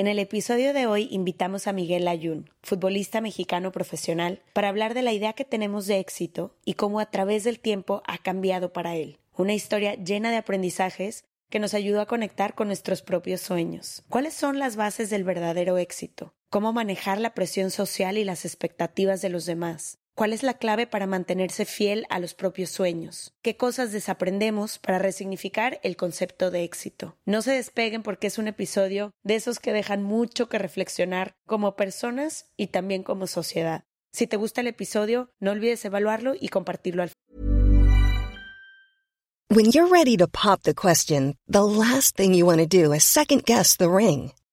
En el episodio de hoy invitamos a Miguel Ayun, futbolista mexicano profesional, para hablar de la idea que tenemos de éxito y cómo a través del tiempo ha cambiado para él. Una historia llena de aprendizajes que nos ayudó a conectar con nuestros propios sueños. ¿Cuáles son las bases del verdadero éxito? ¿Cómo manejar la presión social y las expectativas de los demás? ¿Cuál es la clave para mantenerse fiel a los propios sueños? ¿Qué cosas desaprendemos para resignificar el concepto de éxito? No se despeguen porque es un episodio de esos que dejan mucho que reflexionar como personas y también como sociedad. Si te gusta el episodio, no olvides evaluarlo y compartirlo al When you're ready to pop the question, the last thing you want to do is second guess the ring.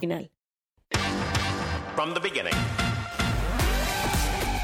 Final. From the beginning.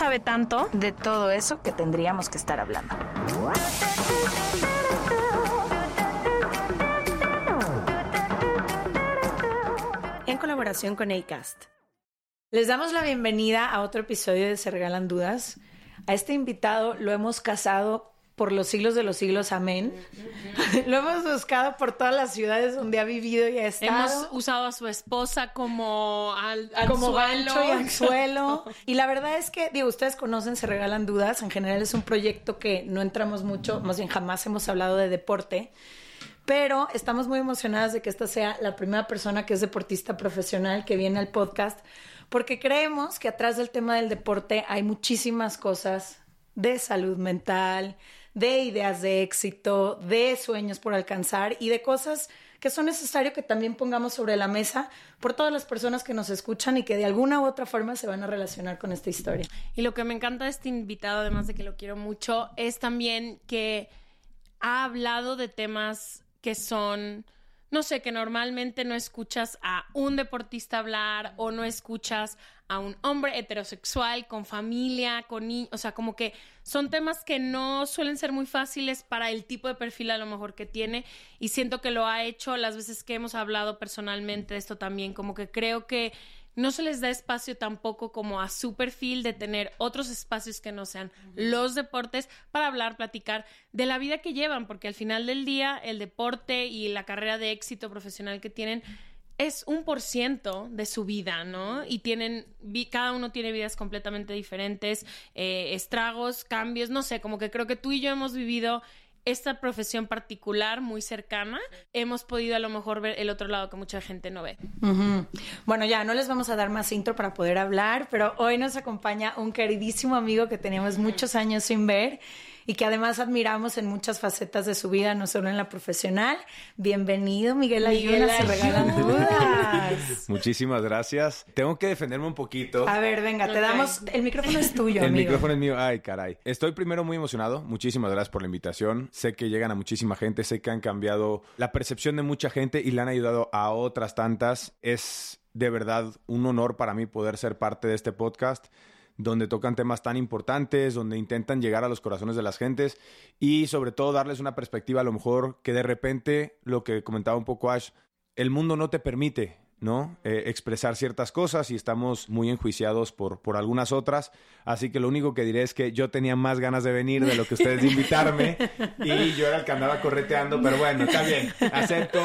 sabe tanto. de todo eso que tendríamos que estar hablando. en colaboración con ACAST. Les damos la bienvenida a otro episodio de Se Regalan Dudas. A este invitado lo hemos casado por los siglos de los siglos, amén. lo hemos buscado por todas las ciudades donde ha vivido y ha estado. Hemos usado a su esposa como al, como anzuelo. gancho y anzuelo. Y la verdad es que, digo, ustedes conocen Se Regalan Dudas. En general es un proyecto que no entramos mucho, más bien jamás hemos hablado de deporte. Pero estamos muy emocionadas de que esta sea la primera persona que es deportista profesional que viene al podcast, porque creemos que atrás del tema del deporte hay muchísimas cosas de salud mental, de ideas de éxito, de sueños por alcanzar y de cosas que son necesarios que también pongamos sobre la mesa por todas las personas que nos escuchan y que de alguna u otra forma se van a relacionar con esta historia. Y lo que me encanta de este invitado, además de que lo quiero mucho, es también que ha hablado de temas que son, no sé, que normalmente no escuchas a un deportista hablar o no escuchas a un hombre heterosexual con familia, con niños, o sea, como que son temas que no suelen ser muy fáciles para el tipo de perfil a lo mejor que tiene y siento que lo ha hecho las veces que hemos hablado personalmente de esto también, como que creo que no se les da espacio tampoco como a su perfil de tener otros espacios que no sean los deportes para hablar, platicar de la vida que llevan, porque al final del día el deporte y la carrera de éxito profesional que tienen es un por ciento de su vida, ¿no? Y tienen, cada uno tiene vidas completamente diferentes, eh, estragos, cambios, no sé, como que creo que tú y yo hemos vivido esta profesión particular muy cercana, hemos podido a lo mejor ver el otro lado que mucha gente no ve. Bueno, ya no les vamos a dar más intro para poder hablar, pero hoy nos acompaña un queridísimo amigo que teníamos muchos años sin ver y que además admiramos en muchas facetas de su vida, no solo en la profesional. Bienvenido, Miguel Ayuna, se regalan dudas. Muchísimas gracias. Tengo que defenderme un poquito. A ver, venga, te damos, el micrófono es tuyo, El amigo. micrófono es mío. Ay, caray. Estoy primero muy emocionado. Muchísimas gracias por la invitación. Sé que llegan a muchísima gente. Sé que han cambiado la percepción de mucha gente y le han ayudado a otras tantas. Es de verdad un honor para mí poder ser parte de este podcast donde tocan temas tan importantes, donde intentan llegar a los corazones de las gentes y sobre todo darles una perspectiva a lo mejor que de repente, lo que comentaba un poco Ash, el mundo no te permite ¿no? Eh, expresar ciertas cosas y estamos muy enjuiciados por, por algunas otras. Así que lo único que diré es que yo tenía más ganas de venir de lo que ustedes de invitarme y yo era el que andaba correteando, pero bueno, está bien, acepto.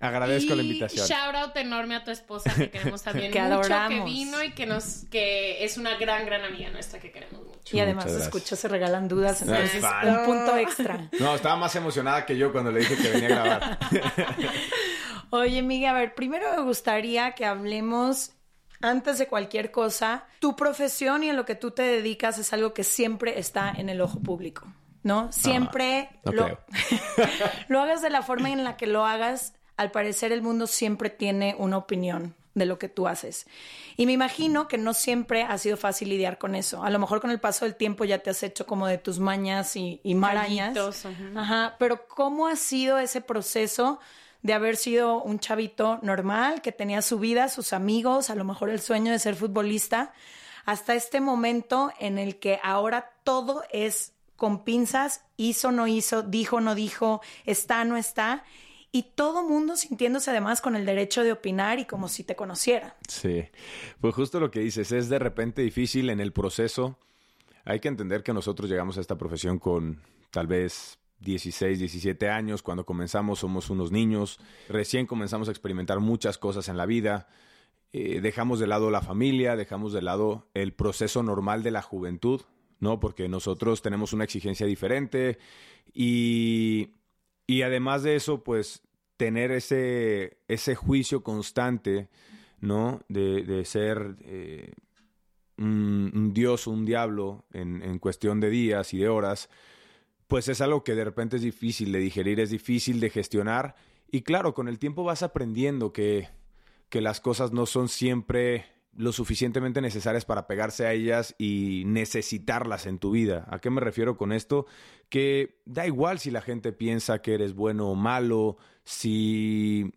Agradezco la invitación. Shout out enorme a tu esposa que queremos también que mucho, adoramos. que vino y que nos que es una gran gran amiga nuestra que queremos mucho. Y además, escucho, se regalan dudas, entonces un punto extra. No, estaba más emocionada que yo cuando le dije que venía a grabar. Oye, Miguel, a ver, primero me gustaría que hablemos, antes de cualquier cosa, tu profesión y en lo que tú te dedicas es algo que siempre está en el ojo público, ¿no? Siempre no lo, lo hagas de la forma en la que lo hagas, al parecer el mundo siempre tiene una opinión de lo que tú haces. Y me imagino que no siempre ha sido fácil lidiar con eso. A lo mejor con el paso del tiempo ya te has hecho como de tus mañas y, y marañas. Callitos. Ajá, pero ¿cómo ha sido ese proceso de haber sido un chavito normal, que tenía su vida, sus amigos, a lo mejor el sueño de ser futbolista, hasta este momento en el que ahora todo es con pinzas, hizo, no hizo, dijo, no dijo, está, no está, y todo mundo sintiéndose además con el derecho de opinar y como si te conociera. Sí, pues justo lo que dices, es de repente difícil en el proceso. Hay que entender que nosotros llegamos a esta profesión con tal vez 16, 17 años. Cuando comenzamos somos unos niños. Recién comenzamos a experimentar muchas cosas en la vida. Eh, dejamos de lado la familia, dejamos de lado el proceso normal de la juventud, ¿no? Porque nosotros tenemos una exigencia diferente y, y además de eso, pues tener ese, ese juicio constante, ¿no? De, de ser eh, un, dios o un diablo en, en cuestión de días y de horas, pues es algo que de repente es difícil de digerir, es difícil de gestionar. Y claro, con el tiempo vas aprendiendo que, que las cosas no son siempre lo suficientemente necesarias para pegarse a ellas y necesitarlas en tu vida. ¿A qué me refiero con esto? Que da igual si la gente piensa que eres bueno o malo, si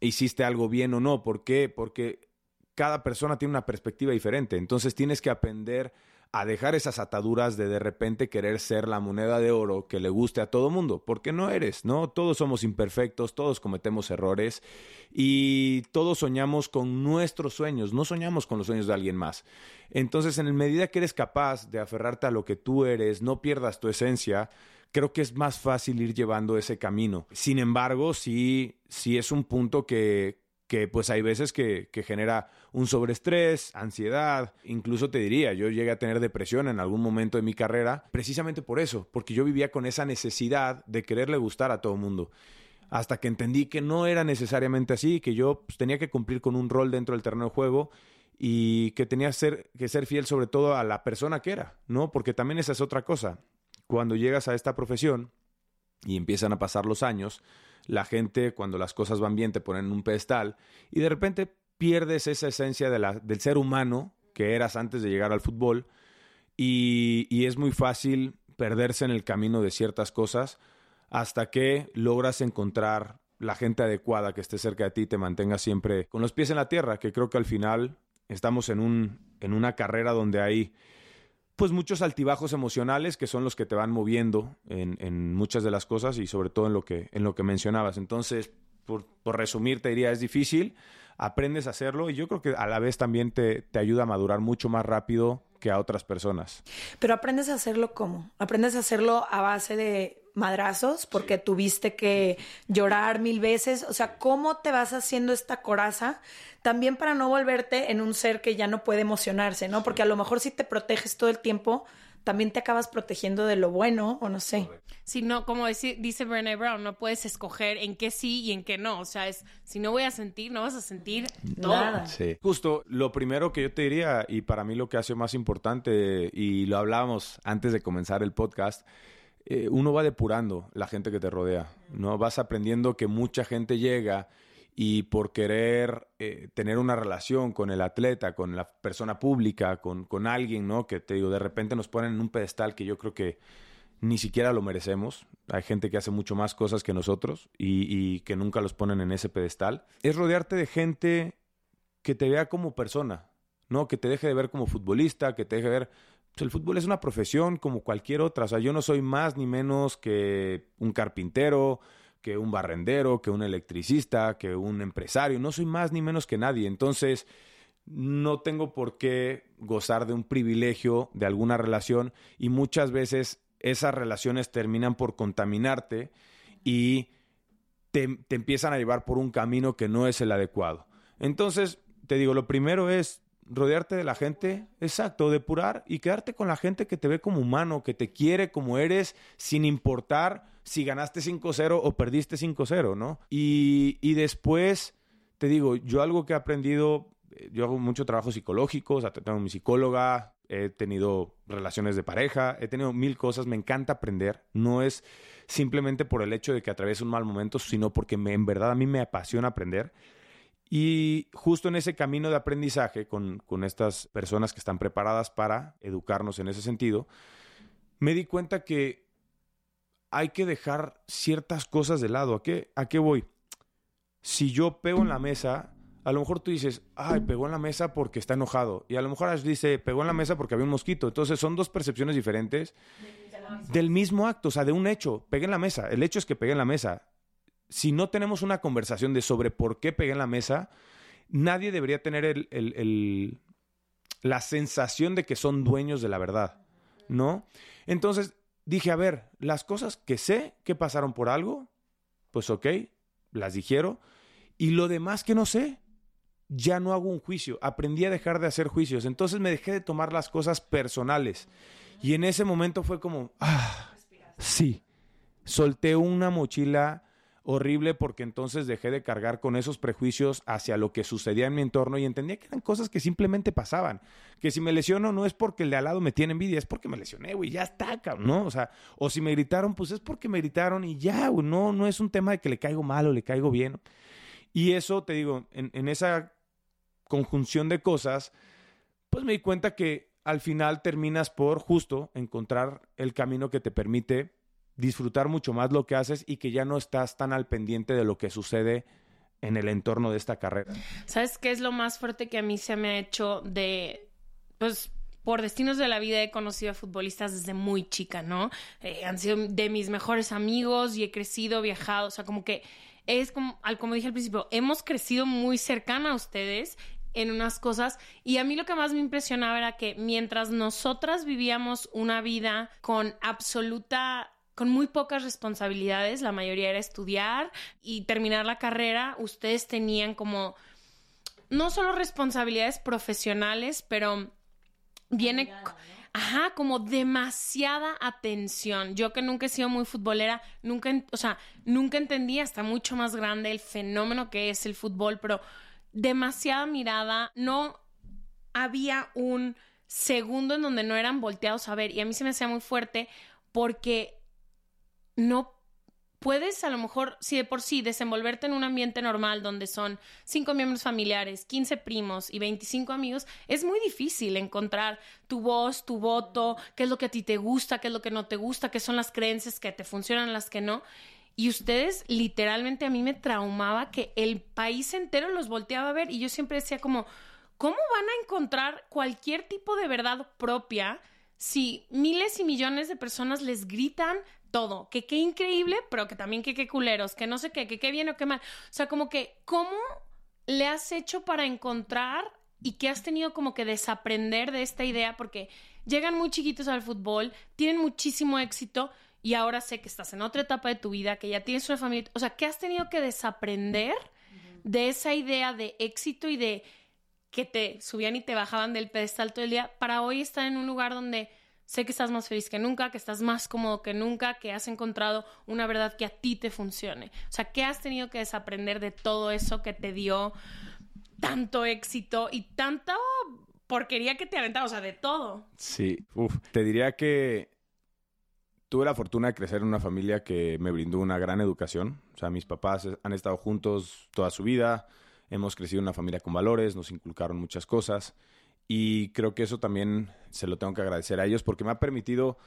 hiciste algo bien o no. ¿Por qué? Porque cada persona tiene una perspectiva diferente. Entonces tienes que aprender a dejar esas ataduras de de repente querer ser la moneda de oro que le guste a todo mundo, porque no eres, ¿no? Todos somos imperfectos, todos cometemos errores y todos soñamos con nuestros sueños, no soñamos con los sueños de alguien más. Entonces, en medida que eres capaz de aferrarte a lo que tú eres, no pierdas tu esencia, creo que es más fácil ir llevando ese camino. Sin embargo, sí, sí es un punto que, que pues hay veces que, genera un sobreestrés, ansiedad, incluso te diría, yo llegué a tener depresión en algún momento de mi carrera, precisamente por eso, porque yo vivía con esa necesidad de quererle gustar a todo el mundo. Hasta que entendí que no era necesariamente así, que yo pues, tenía que cumplir con un rol dentro del terreno de juego y que tenía ser, que ser fiel sobre todo a la persona que era, ¿no? Porque también esa es otra cosa. Cuando llegas a esta profesión y empiezan a pasar los años, la gente cuando las cosas van bien te ponen en un pedestal y de repente pierdes esa esencia de la, del ser humano que eras antes de llegar al fútbol y, y, es muy fácil perderse en el camino de ciertas cosas hasta que logras encontrar la gente adecuada que esté cerca de ti y te mantenga siempre con los pies en la tierra, que creo que al final estamos en, un, en una carrera donde hay pues muchos altibajos emocionales que son los que te van moviendo en, en, muchas de las cosas y sobre todo en lo que, en lo que mencionabas. Entonces, por, por, resumir, te diría, es difícil, aprendes a hacerlo y yo creo que a la vez también te, te ayuda a madurar mucho más rápido que a otras personas. Pero aprendes a hacerlo cómo? Aprendes a hacerlo a base de madrazos porque sí. tuviste que llorar mil veces, o sea, ¿cómo te vas haciendo esta coraza? También para no volverte en un ser que ya no puede emocionarse, ¿no? Porque a lo mejor si te proteges todo el tiempo, también te acabas protegiendo de lo bueno, o no sé. Si no, como dice, dice Brené Brown, no puedes escoger en qué sí y en qué no. O sea, es si no voy a sentir, no vas a sentir todo. Nada. Sí. Justo, lo primero que yo te diría, y para mí lo que hace más importante, y lo hablábamos antes de comenzar el podcast, eh, uno va depurando la gente que te rodea, ¿no? Vas aprendiendo que mucha gente llega y por querer eh, tener una relación con el atleta, con la persona pública, con, con alguien, ¿no? Que te digo, de repente nos ponen en un pedestal que yo creo que ni siquiera lo merecemos. Hay gente que hace mucho más cosas que nosotros y, y que nunca los ponen en ese pedestal. Es rodearte de gente que te vea como persona, ¿no? Que te deje de ver como futbolista, que te deje de ver el fútbol es una profesión como cualquier otra. O sea, yo no soy más ni menos que un carpintero, que un barrendero, que un electricista, que un empresario. No soy más ni menos que nadie. Entonces, no tengo por qué gozar de un privilegio de alguna relación y muchas veces esas relaciones terminan por contaminarte y te, te, empiezan a llevar por un camino que no es el adecuado. Entonces, te digo, lo primero es rodearte de la gente, exacto, depurar y quedarte con la gente que te ve como humano, que te quiere como eres, sin importar si ganaste 5-0 o perdiste 5-0, ¿no? Y, y después, te digo, yo algo que he aprendido, eh, yo hago mucho trabajo psicológico, o sea, tengo mi psicóloga, he tenido relaciones de pareja, he tenido mil cosas, me encanta aprender, no es simplemente por el hecho de que atraviese un mal momento, sino porque me, en verdad a mí me apasiona aprender. Y justo en ese camino de aprendizaje con, con estas personas que están preparadas para educarnos en ese sentido, me di cuenta que hay que dejar ciertas cosas de lado. ¿A qué, ¿A qué voy? Si yo pego en la mesa, a lo mejor tú dices, ay, pegó en la mesa porque está enojado. Y a lo mejor Ash dice, pegó en la mesa porque había un mosquito. Entonces son dos percepciones diferentes del mismo acto, o sea, de un hecho. Pegué en la mesa. El hecho es que pegué en la mesa. Si no tenemos una conversación de sobre por qué pegué en la mesa, nadie debería tener el, el, la sensación de que son dueños de la verdad, ¿no? Entonces dije, a ver, las cosas que sé que pasaron por algo, pues ok, las dijeron. Y lo demás que no sé, ya no hago un juicio. Aprendí a dejar de hacer juicios. Entonces me dejé de tomar las cosas personales. Y en ese momento fue como, ah, sí, solté una mochila horrible porque entonces dejé de cargar con esos prejuicios hacia lo que sucedía en mi entorno y entendía que eran cosas que simplemente pasaban. Que si me lesiono no es porque el de al lado me tiene envidia, es porque me lesioné, güey, ya está, cabrón, ¿no? O sea, o si me gritaron, pues es porque me gritaron y ya, güey, no, no es un tema de que le caigo mal o le caigo bien. Y eso, te digo, en, en esa conjunción de cosas, pues me di cuenta que al final terminas por justo encontrar el camino que te permite disfrutar mucho más lo que haces y que ya no estás tan al pendiente de lo que sucede en el entorno de esta carrera. ¿Sabes qué es lo más fuerte que a mí se me ha hecho de, pues, por destinos de la vida he conocido a futbolistas desde muy chica, ¿no? Eh, han sido de mis mejores amigos y he crecido, viajado, o sea, como que es como, como dije al principio, hemos crecido muy cercana a ustedes en unas cosas y a mí lo que más me impresionaba era que mientras nosotras vivíamos una vida con absoluta con muy pocas responsabilidades, la mayoría era estudiar y terminar la carrera, ustedes tenían como no solo responsabilidades profesionales, pero viene ajá, como demasiada atención. Yo que nunca he sido muy futbolera, nunca, o sea, nunca entendí hasta mucho más grande el fenómeno que es el fútbol, pero demasiada mirada, no había un segundo en donde no eran volteados a ver y a mí se me hacía muy fuerte porque no puedes a lo mejor, si de por sí, desenvolverte en un ambiente normal donde son cinco miembros familiares, 15 primos y 25 amigos, es muy difícil encontrar tu voz, tu voto, qué es lo que a ti te gusta, qué es lo que no te gusta, qué son las creencias que te funcionan, las que no. Y ustedes, literalmente, a mí me traumaba que el país entero los volteaba a ver y yo siempre decía como, ¿cómo van a encontrar cualquier tipo de verdad propia si miles y millones de personas les gritan todo, que qué increíble, pero que también que qué culeros, que no sé qué, que qué bien o qué mal. O sea, como que, ¿cómo le has hecho para encontrar y qué has tenido como que desaprender de esta idea? Porque llegan muy chiquitos al fútbol, tienen muchísimo éxito y ahora sé que estás en otra etapa de tu vida, que ya tienes una familia. O sea, ¿qué has tenido que desaprender de esa idea de éxito y de que te subían y te bajaban del pedestal todo el día para hoy estar en un lugar donde Sé que estás más feliz que nunca, que estás más cómodo que nunca, que has encontrado una verdad que a ti te funcione. O sea, ¿qué has tenido que desaprender de todo eso que te dio tanto éxito y tanta porquería que te aventaba? O sea, de todo. Sí, Uf. te diría que tuve la fortuna de crecer en una familia que me brindó una gran educación. O sea, mis papás han estado juntos toda su vida, hemos crecido en una familia con valores, nos inculcaron muchas cosas. Y creo que eso también se lo tengo que agradecer a ellos porque me ha permitido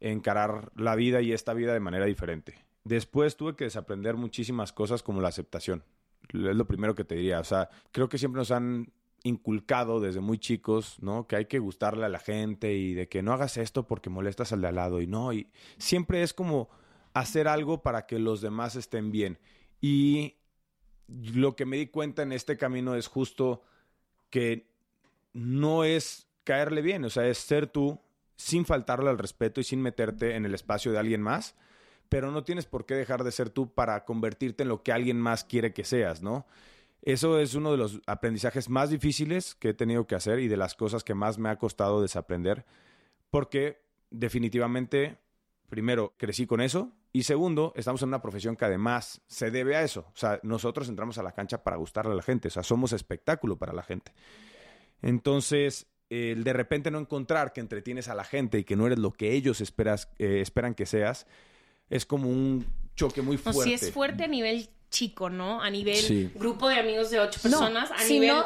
encarar la vida y esta vida de manera diferente. Después tuve que desaprender muchísimas cosas como la aceptación. Es lo primero que te diría. O sea, creo que siempre nos han inculcado desde muy chicos, ¿no? Que hay que gustarle a la gente y de que no hagas esto porque molestas al de al lado y no. Y siempre es como hacer algo para que los demás estén bien. Y lo que me di cuenta en este camino es justo que no es caerle bien, o sea, es ser tú sin faltarle al respeto y sin meterte en el espacio de alguien más, pero no tienes por qué dejar de ser tú para convertirte en lo que alguien más quiere que seas, ¿no? Eso es uno de los aprendizajes más difíciles que he tenido que hacer y de las cosas que más me ha costado desaprender, porque definitivamente, primero, crecí con eso y segundo, estamos en una profesión que además se debe a eso. O sea, nosotros entramos a la cancha para gustarle a la gente, o sea, somos espectáculo para la gente. Entonces, el de repente no encontrar que entretienes a la gente y que no eres lo que ellos esperas, eh, esperan que seas, es como un choque muy fuerte. No, sí es fuerte a nivel chico, ¿no? A nivel grupo de amigos de ocho personas, a nivel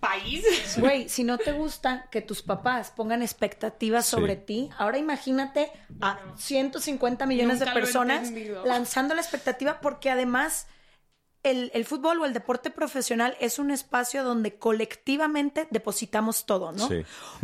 país. Güey, si no te gusta que tus papás pongan expectativas sobre ti, ahora imagínate a 150 millones de personas lanzando la expectativa porque además el, fútbol o el deporte profesional es un espacio donde colectivamente depositamos todo, ¿no?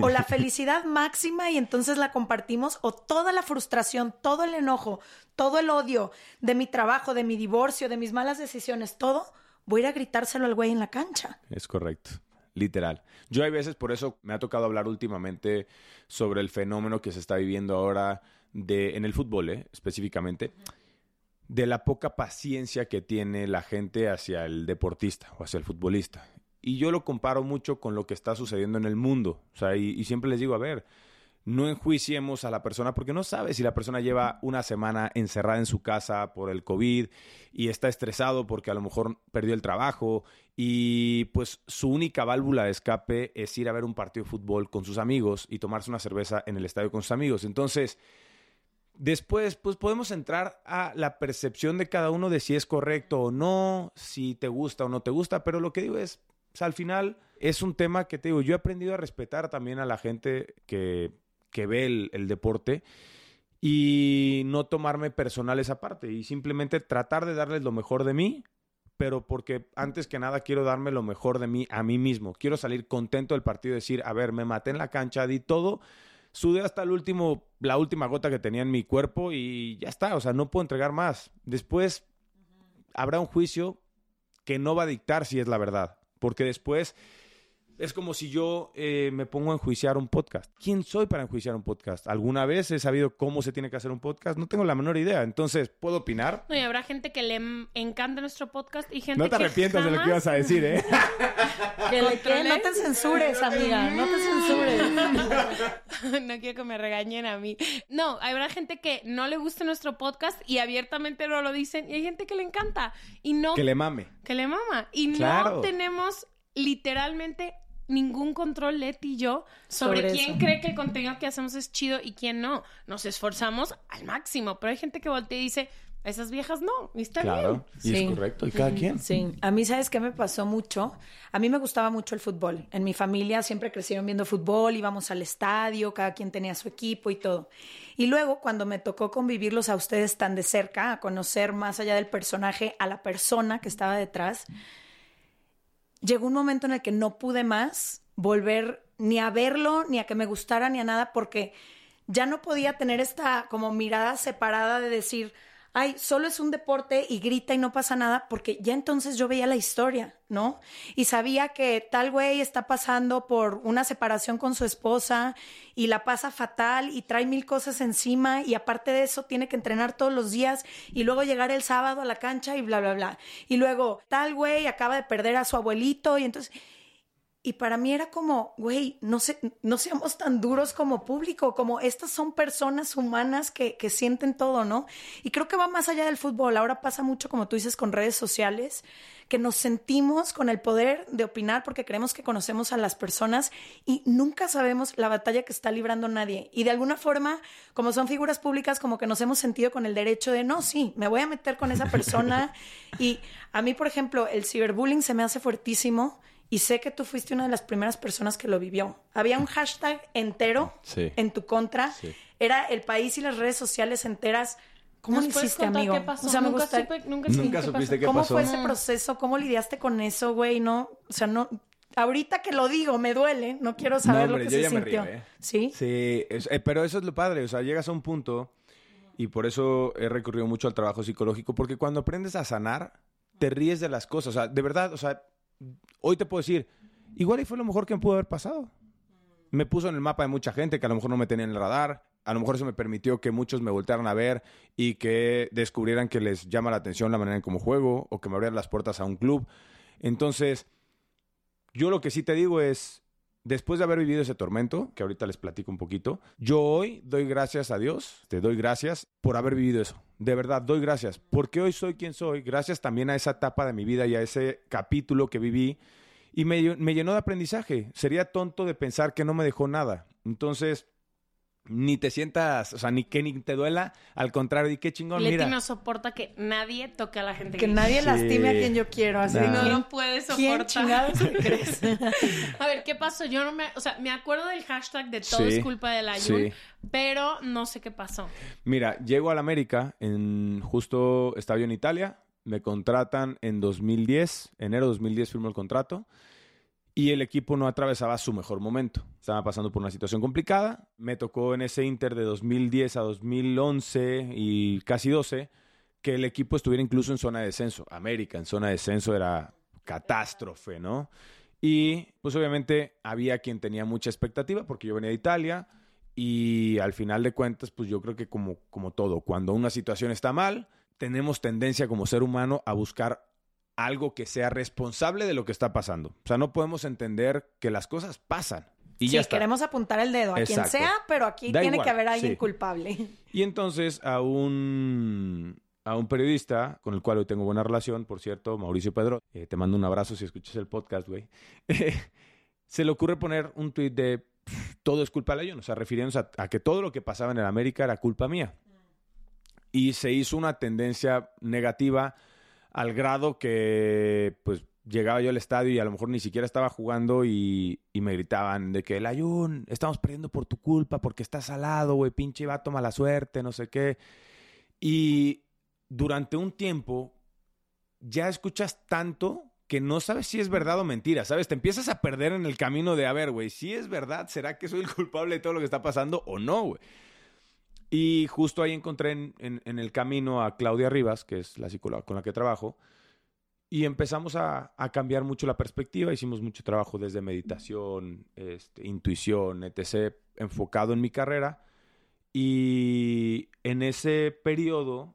O la felicidad máxima y entonces la compartimos, o toda la frustración, todo el enojo, todo el odio de mi trabajo, de mi divorcio, de mis malas decisiones, todo, voy a ir a gritárselo al güey en la cancha. Es correcto. Literal. Yo hay veces, por eso me ha tocado hablar últimamente sobre el fenómeno que se está viviendo ahora de, en el fútbol, ¿eh? específicamente de la poca paciencia que tiene la gente hacia el deportista o hacia el futbolista. Y yo lo comparo mucho con lo que está sucediendo en el mundo. O sea, y, siempre les digo, a ver, no enjuiciemos a la persona porque no sabe si la persona lleva una semana encerrada en su casa por el COVID y está estresado porque a lo mejor perdió el trabajo y pues su única válvula de escape es ir a ver un partido de fútbol con sus amigos y tomarse una cerveza en el estadio con sus amigos. Entonces, Después, pues podemos entrar a la percepción de cada uno de si es correcto o no, si te gusta o no te gusta, pero lo que digo es, al final es un tema que te digo, yo he aprendido a respetar también a la gente que, que ve el, el deporte y no tomarme personal esa parte y simplemente tratar de darles lo mejor de mí, pero porque antes que nada quiero darme lo mejor de mí a mí mismo. Quiero salir contento del partido decir, a ver, me maté en la cancha, di todo sudé hasta el último, la última gota que tenía en mi cuerpo y ya está, o sea, no puedo entregar más. Después habrá un juicio que no va a dictar si es la verdad, porque después es como si yo eh, me pongo a enjuiciar un podcast. ¿Quién soy para enjuiciar un podcast? ¿Alguna vez he sabido cómo se tiene que hacer un podcast? No tengo la menor idea. Entonces, ¿puedo opinar? No, y habrá gente que le encanta nuestro podcast y gente No te arrepientas de lo que ibas a decir, ¿eh? que le que no te censures, amiga. No te censures. no quiero que me regañen a mí. No, habrá gente que no le gusta nuestro podcast y abiertamente no lo dicen. Y hay gente que le encanta. Y no... Que le mame. Que le mama. Y no tenemos literalmente ningún control, Leti y yo, sobre, quién cree que el contenido que hacemos es chido y quién no. Nos esforzamos al máximo, pero hay gente que voltea y dice, esas viejas no, y está claro, Y es correcto, y cada quien. Sí, a mí, ¿sabes qué me pasó mucho? A mí me gustaba mucho el fútbol. En mi familia siempre crecieron viendo fútbol, íbamos al estadio, cada quien tenía su equipo y todo. Y luego, cuando me tocó convivirlos a ustedes tan de cerca, a conocer más allá del personaje, a la persona que estaba detrás, llegó un momento en el que no pude más volver ni a verlo, ni a que me gustara, ni a nada, porque ya no podía tener esta como mirada separada de decir, ay, solo es un deporte y grita y no pasa nada, porque ya entonces yo veía la historia, ¿no? Y sabía que tal güey está pasando por una separación con su esposa y la pasa fatal y trae mil cosas encima y aparte de eso tiene que entrenar todos los días y luego llegar el sábado a la cancha y bla, bla, bla. Y luego tal güey acaba de perder a su abuelito y entonces... Y para mí era como, güey, no, no seamos tan duros como público, como estas son personas humanas que, que, sienten todo, ¿no? Y creo que va más allá del fútbol. Ahora pasa mucho, como tú dices, con redes sociales, que nos sentimos con el poder de opinar porque creemos que conocemos a las personas y nunca sabemos la batalla que está librando nadie. Y de alguna forma, como son figuras públicas, como que nos hemos sentido con el derecho de, no, sí, me voy a meter con esa persona. y a mí, por ejemplo, el ciberbullying se me hace fuertísimo y sé que tú fuiste una de las primeras personas que lo vivió. Había un hashtag entero en tu contra. Era el país y las redes sociales enteras. ¿Cómo lo hiciste, amigo? Qué pasó? O sea, nunca, supe, nunca, nunca supiste qué pasó. ¿Cómo fue ese proceso? ¿Cómo lidiaste con eso, güey? No, o sea, no. Ahorita que lo digo, me duele. No quiero saber lo que se sintió. ¿eh? ¿Sí? Sí, eh, pero eso es lo padre. O sea, llegas a un punto Y por eso he recurrido mucho al trabajo psicológico, porque cuando aprendes a sanar, te ríes de las cosas. O sea, de verdad, o sea, hoy te puedo decir, igual y fue lo mejor que me pudo haber pasado. Me puso en el mapa de mucha gente que a lo mejor no me tenía en el radar. A lo mejor eso me permitió que muchos me voltearan a ver y que descubrieran que les llama la atención la manera en cómo juego o que me abrieran las puertas a un club. Entonces, yo lo que sí te digo es, después de haber vivido ese tormento, que ahorita les platico un poquito, yo hoy doy gracias a Dios, te doy gracias por haber vivido eso. De verdad, doy gracias. Porque hoy soy quien soy, gracias también a esa etapa de mi vida y a ese capítulo que viví. Y me, me llenó de aprendizaje. Sería tonto de pensar que no me dejó nada. Entonces, ni te sientas, o sea, ni que ni te duela, al contrario, y qué chingón, Leti mira. no soporta que nadie toque a la gente Que gay. nadie Sí. lastime a quien yo quiero. Así. No ¿quién- lo puede ¿Quién soportar. te crees? A ver, ¿qué pasó? Yo no me... O sea, me acuerdo del hashtag de todo Sí, es culpa de la sí. pero no sé qué pasó. Mira, llego a la América, en, justo estaba yo en Italia, me contratan en 2010, enero de 2010 firmo el contrato, y el equipo no atravesaba su mejor momento. Estaba pasando por una situación complicada, me tocó en ese Inter de 2010 a 2011 y casi 12, que el equipo estuviera incluso en zona de descenso. América en zona de descenso era catástrofe, ¿no? Y pues obviamente había quien tenía mucha expectativa porque yo venía de Italia y al final de cuentas pues yo creo que como, como todo, cuando una situación está mal, tenemos tendencia como ser humano a buscar algo que sea responsable de lo que está pasando. O sea, no podemos entender que las cosas pasan. Y sí, ya está. queremos apuntar el dedo a quien sea, pero aquí Da tiene igual, que haber alguien sí. culpable. Y entonces a un, a un periodista con el cual hoy tengo buena relación, por cierto, Mauricio Pedro, eh, te mando un abrazo si escuchas el podcast, güey. se le ocurre poner un tuit de "Pff, todo es culpa de Layun, o sea, refiriéndose a, a que todo lo que pasaba en el América era culpa mía. Y se hizo una tendencia negativa al grado que, pues, llegaba yo al estadio y a lo mejor ni siquiera estaba jugando y, me gritaban de que, Layun, estamos perdiendo por tu culpa porque estás salado, güey, pinche vato mala suerte, no sé qué. Y durante un tiempo ya escuchas tanto que no sabes si es verdad o mentira, ¿sabes? Te empiezas a perder en el camino de, a ver, güey, si es verdad, ¿será que soy el culpable de todo lo que está pasando o no, güey? Y justo ahí encontré en, el camino a Claudia Rivas, que es la psicóloga con la que trabajo, y empezamos a, a cambiar mucho la perspectiva. Hicimos mucho trabajo desde meditación, este, intuición, etc., enfocado en mi carrera. Y en ese periodo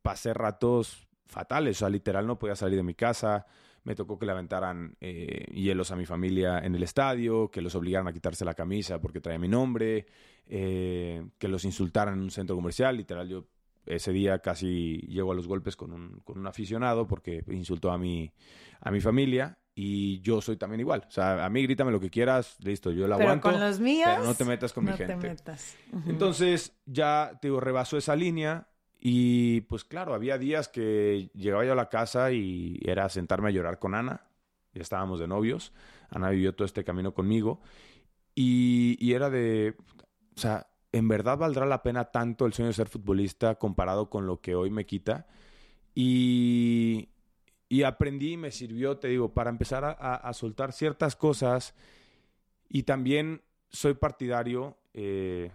pasé ratos fatales. O sea, literal no podía salir de mi casa. Me tocó que le aventaran eh, hielos a mi familia en el estadio, que los obligaran a quitarse la camisa porque traía mi nombre, eh, que los insultaran en un centro comercial. Literal, yo ese día casi llego a los golpes con un, con un aficionado porque insultó a mi, a mi familia. Y yo soy también igual. O sea, a mí grítame lo que quieras, listo, yo la Pero aguanto. con los míos. pero no te metas con mi no te gente. metas. Entonces, ya, te digo, rebasó esa línea y pues claro, había días que llegaba yo a la casa y era sentarme a llorar con Ana. Ya estábamos de novios. Ana vivió todo este camino conmigo y, era de, o sea, ¿en verdad valdrá la pena tanto el sueño de ser futbolista comparado con lo que hoy me quita? Y, y aprendí y me sirvió, te digo, para empezar a soltar ciertas cosas y también soy partidario eh,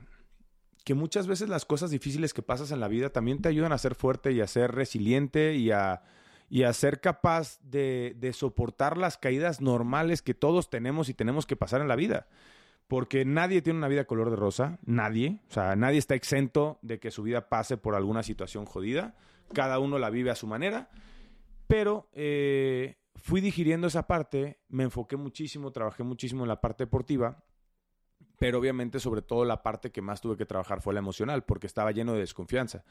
que muchas veces las cosas difíciles que pasas en la vida también te ayudan a ser fuerte y a ser resiliente y a, y a ser capaz de, de soportar las caídas normales que todos tenemos y tenemos que pasar en la vida. Porque nadie tiene una vida color de rosa, nadie. O sea, nadie está exento de que su vida pase por alguna situación jodida. Cada uno la vive a su manera. Pero eh, fui digiriendo esa parte, me enfoqué muchísimo, trabajé muchísimo en la parte deportiva, pero obviamente sobre todo la parte que más tuve que trabajar fue la emocional, porque estaba lleno de desconfianza.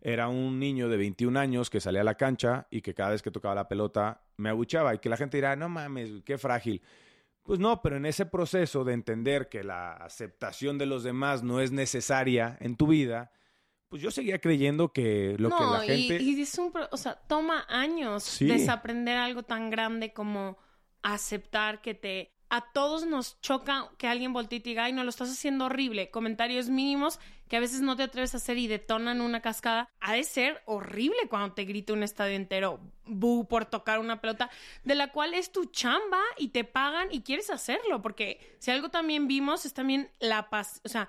Era un niño de 21 años que salía a la cancha y que cada vez que tocaba la pelota me abuchaba y que la gente dirá, no mames, qué frágil. Pues no, pero en ese proceso de entender que la aceptación de los demás no es necesaria en tu vida, pues yo seguía creyendo que lo que la y- gente... y, es un, pro- o sea, toma años Sí. desaprender algo tan grande como aceptar que te... A todos nos choca que alguien voltee y te diga, ay, no, lo estás haciendo horrible. Comentarios mínimos que a veces no te atreves a hacer y detonan una cascada. Ha de ser horrible cuando te grita un estadio entero, bu, por tocar una pelota, de la cual es tu chamba y te pagan y quieres hacerlo. Porque si algo también vimos es también la paz, o sea,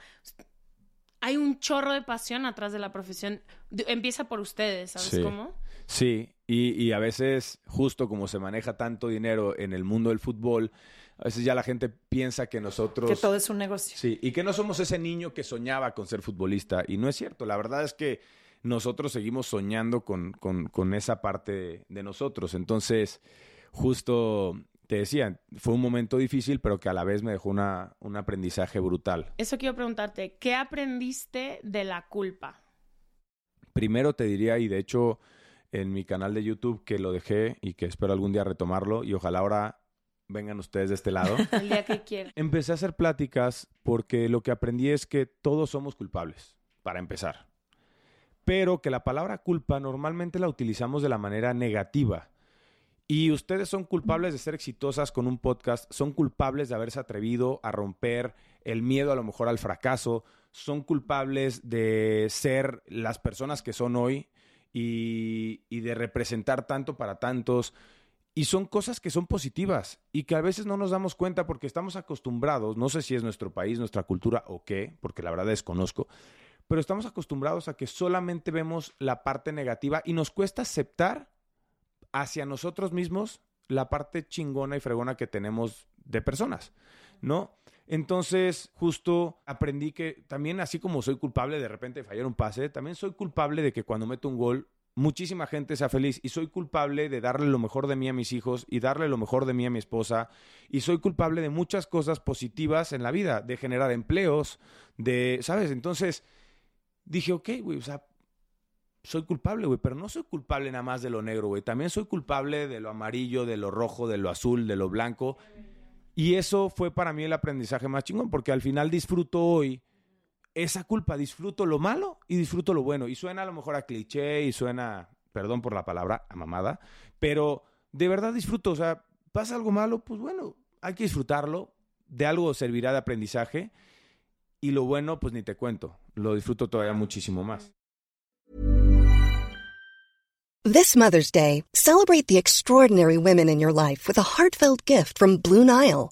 hay un chorro de pasión atrás de la profesión. Empieza por ustedes, ¿sabes Sí. cómo? Sí, y, y a veces, justo como se maneja tanto dinero en el mundo del fútbol, a veces ya la gente piensa que nosotros... Que todo es un negocio. Sí, y que no somos ese niño que soñaba con ser futbolista. Y no es cierto. La verdad es que nosotros seguimos soñando con, con- con esa parte de, de nosotros. Entonces, justo te decía, fue un momento difícil, pero que a la vez me dejó una, un aprendizaje brutal. Eso quiero preguntarte, ¿qué aprendiste de la culpa? Primero te diría, y de hecho en mi canal de YouTube que lo dejé y que espero algún día retomarlo, y ojalá ahora vengan ustedes de este lado. El día que quieras. Empecé a hacer pláticas porque lo que aprendí es que todos somos culpables, para empezar. Pero que la palabra culpa normalmente la utilizamos de la manera negativa. Y ustedes son culpables de ser exitosas con un podcast, son culpables de haberse atrevido a romper el miedo a lo mejor al fracaso, son culpables de ser las personas que son hoy y, y de representar tanto para tantos. Y son cosas que son positivas y que a veces no nos damos cuenta porque estamos acostumbrados, no sé si es nuestro país, nuestra cultura o qué, porque la verdad desconozco, pero estamos acostumbrados a que solamente vemos la parte negativa y nos cuesta aceptar hacia nosotros mismos la parte chingona y fregona que tenemos de personas, ¿no? Entonces, justo aprendí que también, así como soy culpable de repente de fallar un pase, también soy culpable de que cuando meto un gol, muchísima gente sea feliz. Y soy culpable de darle lo mejor de mí a mis hijos y darle lo mejor de mí a mi esposa. Y soy culpable de muchas cosas positivas en la vida, de generar empleos, de, ¿sabes? Entonces, dije, ok, güey, o sea, soy culpable, güey, pero no soy culpable nada más de lo negro, güey. También soy culpable de lo amarillo, de lo rojo, de lo azul, de lo blanco. Y eso fue para mí el aprendizaje más chingón, porque al final disfruto hoy esa culpa, disfruto lo malo y disfruto lo bueno. Y suena a lo mejor a cliché y suena, perdón por la palabra, a mamada, pero de verdad disfruto. O sea, pasa algo malo, pues bueno, hay que disfrutarlo. De algo servirá de aprendizaje. Y lo bueno, pues ni te cuento. Lo disfruto todavía muchísimo más. This Mother's Day, celebrate the extraordinary women in your life with a heartfelt gift from Blue Nile.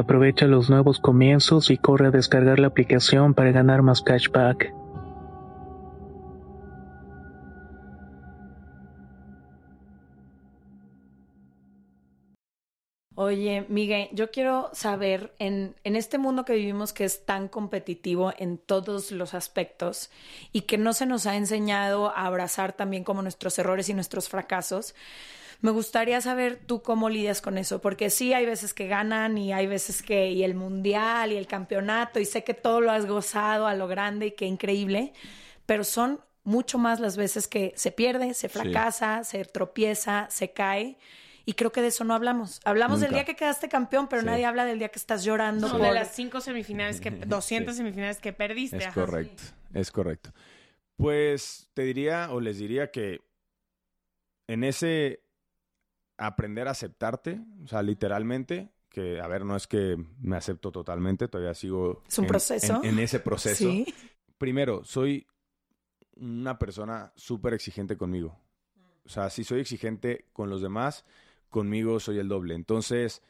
Aprovecha los nuevos comienzos y corre a descargar la aplicación para ganar más cashback. Oye, Miguel, yo quiero saber, en, en este mundo que vivimos que es tan competitivo en todos los aspectos y que no se nos ha enseñado a abrazar también como nuestros errores y nuestros fracasos, me gustaría saber tú cómo lidias con eso, porque sí hay veces que ganan y hay veces que, y el mundial y el campeonato, y sé que todo lo has gozado a lo grande y qué increíble, pero son mucho más las veces que se pierde, se fracasa, se tropieza, se cae. Y creo que de eso no hablamos. Hablamos del día que quedaste campeón, pero nadie habla del día que estás llorando. No, de las cinco semifinales, que 200 semifinales que perdiste. Es correcto, es correcto. Pues te diría o les diría que en ese aprender a aceptarte, o sea, literalmente, que a ver, no es que me acepto totalmente, todavía sigo... Es un proceso. En, ese proceso. ¿Sí? Primero, soy una persona súper exigente conmigo. O sea, si soy exigente con los demás, conmigo soy el doble. Entonces,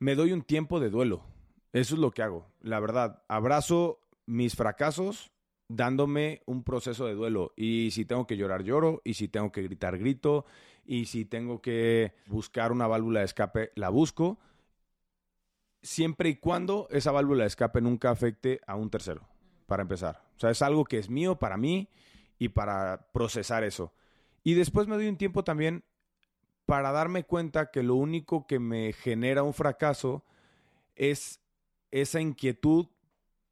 me doy un tiempo de duelo. Eso es lo que hago. La verdad, abrazo mis fracasos dándome un proceso de duelo. Y si tengo que llorar, lloro. Y si tengo que gritar, grito. Y si tengo que buscar una válvula de escape, la busco. Siempre y cuando esa válvula de escape nunca afecte a un tercero, para empezar. O sea, es algo que es mío para mí y para procesar eso. Y después me doy un tiempo también para darme cuenta que lo único que me genera un fracaso es esa inquietud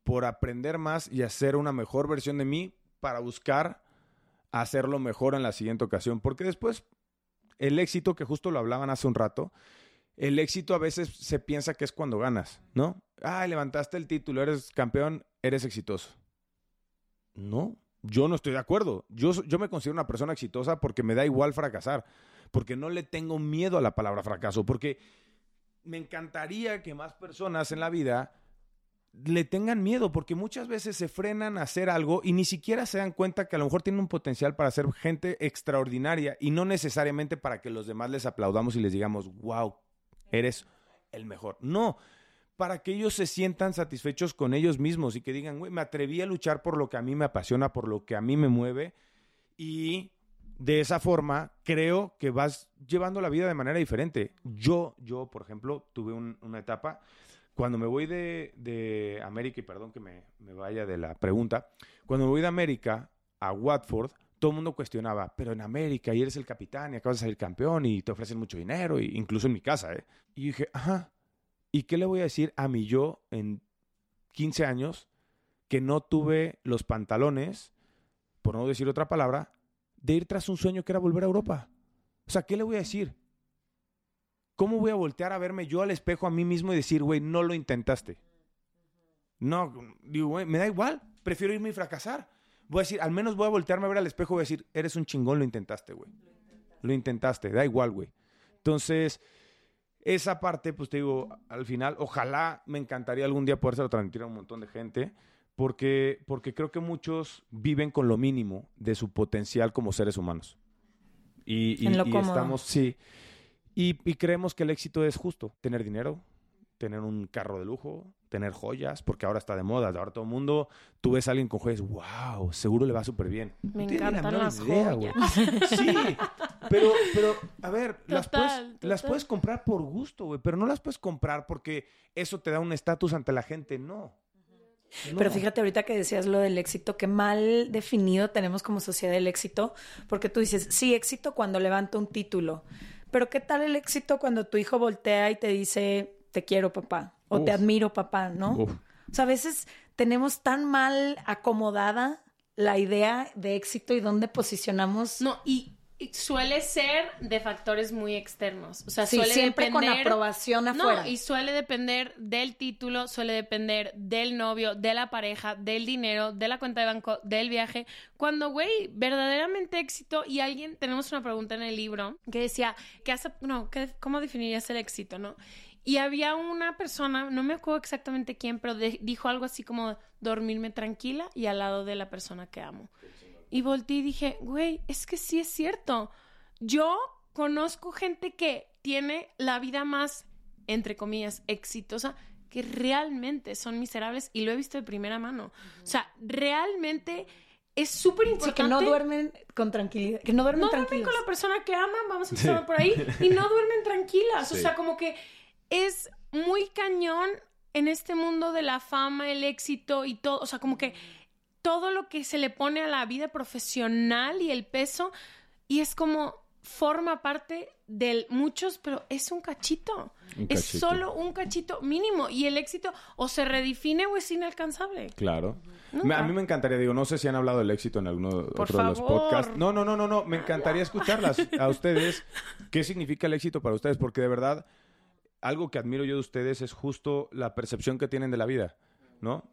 por aprender más y hacer una mejor versión de mí para buscar hacerlo mejor en la siguiente ocasión. Porque después, el éxito, que justo lo hablaban hace un rato, el éxito a veces se piensa que es cuando ganas, ¿no? Ah, levantaste el título, eres campeón, eres exitoso. No, yo no estoy de acuerdo. Yo, yo me considero una persona exitosa porque me da igual fracasar, porque no le tengo miedo a la palabra fracaso, porque me encantaría que más personas en la vida le tengan miedo, porque muchas veces se frenan a hacer algo y ni siquiera se dan cuenta que a lo mejor tienen un potencial para ser gente extraordinaria y no necesariamente para que los demás les aplaudamos y les digamos, wow, eres el mejor. No, para que ellos se sientan satisfechos con ellos mismos y que digan, güey, me atreví a luchar por lo que a mí me apasiona, por lo que a mí me mueve y de esa forma creo que vas llevando la vida de manera diferente. Yo, yo, por ejemplo, tuve una etapa cuando me voy de, América, y perdón que me, vaya de la pregunta, cuando me voy de América a Watford, todo el mundo cuestionaba, pero en América y eres el capitán y acabas de salir campeón y te ofrecen mucho dinero, incluso en mi casa, ¿eh? Y dije, ajá, ¿y qué le voy a decir a mi yo en 15 años que no tuve los pantalones, por no decir otra palabra, de ir tras un sueño que era volver a Europa? O sea, ¿qué le voy a decir? ¿Cómo voy a voltear a verme yo al espejo a mí mismo y decir, güey, no lo intentaste? No, digo, güey, me da igual. Prefiero irme y fracasar. Voy a decir, al menos voy a voltearme a ver al espejo y voy a decir, eres un chingón, lo intentaste, güey. Lo intentaste, da igual, güey. Entonces, esa parte, pues te digo, al final, ojalá me encantaría algún día poder transmitir a un montón de gente, porque, porque creo que muchos viven con lo mínimo de su potencial como seres humanos. Y, y, y estamos, sí. Y, creemos que el éxito es justo, tener dinero, tener un carro de lujo, tener joyas, porque ahora está de moda. Ahora todo el mundo, tú ves a alguien con joyas, wow, seguro le va súper bien. Me encantan las joyas. Sí, pero, pero, a ver, las, puedes, las puedes comprar por gusto, güey, pero no las puedes comprar porque eso te da un estatus ante la gente, no. Pero fíjate ahorita que decías lo del éxito, qué mal definido tenemos como sociedad el éxito, porque tú dices, sí, éxito cuando levanto un título, pero ¿qué tal el éxito cuando tu hijo voltea y te dice, te quiero papá, o te admiro papá, ¿no? O sea, a veces tenemos tan mal acomodada la idea de éxito y dónde posicionamos. No, y suele ser de factores muy externos. O sea, sí, suele siempre depender, con aprobación afuera. No, y suele depender del título, suele depender del novio, de la pareja, del dinero, de la cuenta de banco, del viaje. Cuando, güey, verdaderamente éxito y alguien, tenemos una pregunta en el libro que decía, ¿qué hace, no, ¿cómo definirías el éxito, no? Y había una persona, no me acuerdo exactamente quién, pero dijo algo así como dormirme tranquila y al lado de la persona que amo. Y volteé y dije, güey, es que sí es cierto. Yo conozco gente que tiene la vida más, entre comillas, exitosa, que realmente son miserables y lo he visto de primera mano. O sea, realmente es súper importante. que no duermen con tranquilidad. Que no duermen no duermen con la persona que aman, vamos a empezar por ahí, y no duermen tranquilas. O sea, como que es muy cañón en este mundo de la fama, el éxito y todo, o sea, como que todo lo que se le pone a la vida profesional y el peso, y es como forma parte de muchos, pero es un cachito. Es solo un cachito mínimo. Y el éxito o se redefine o es inalcanzable. Claro. a mí me encantaría, digo, no sé si han hablado del éxito en alguno otro de los podcasts. No, no, no, no, no. Me encantaría escucharlas a ustedes. ¿Qué significa el éxito para ustedes? Porque de verdad, algo que admiro yo de ustedes es justo la percepción que tienen de la vida, ¿no?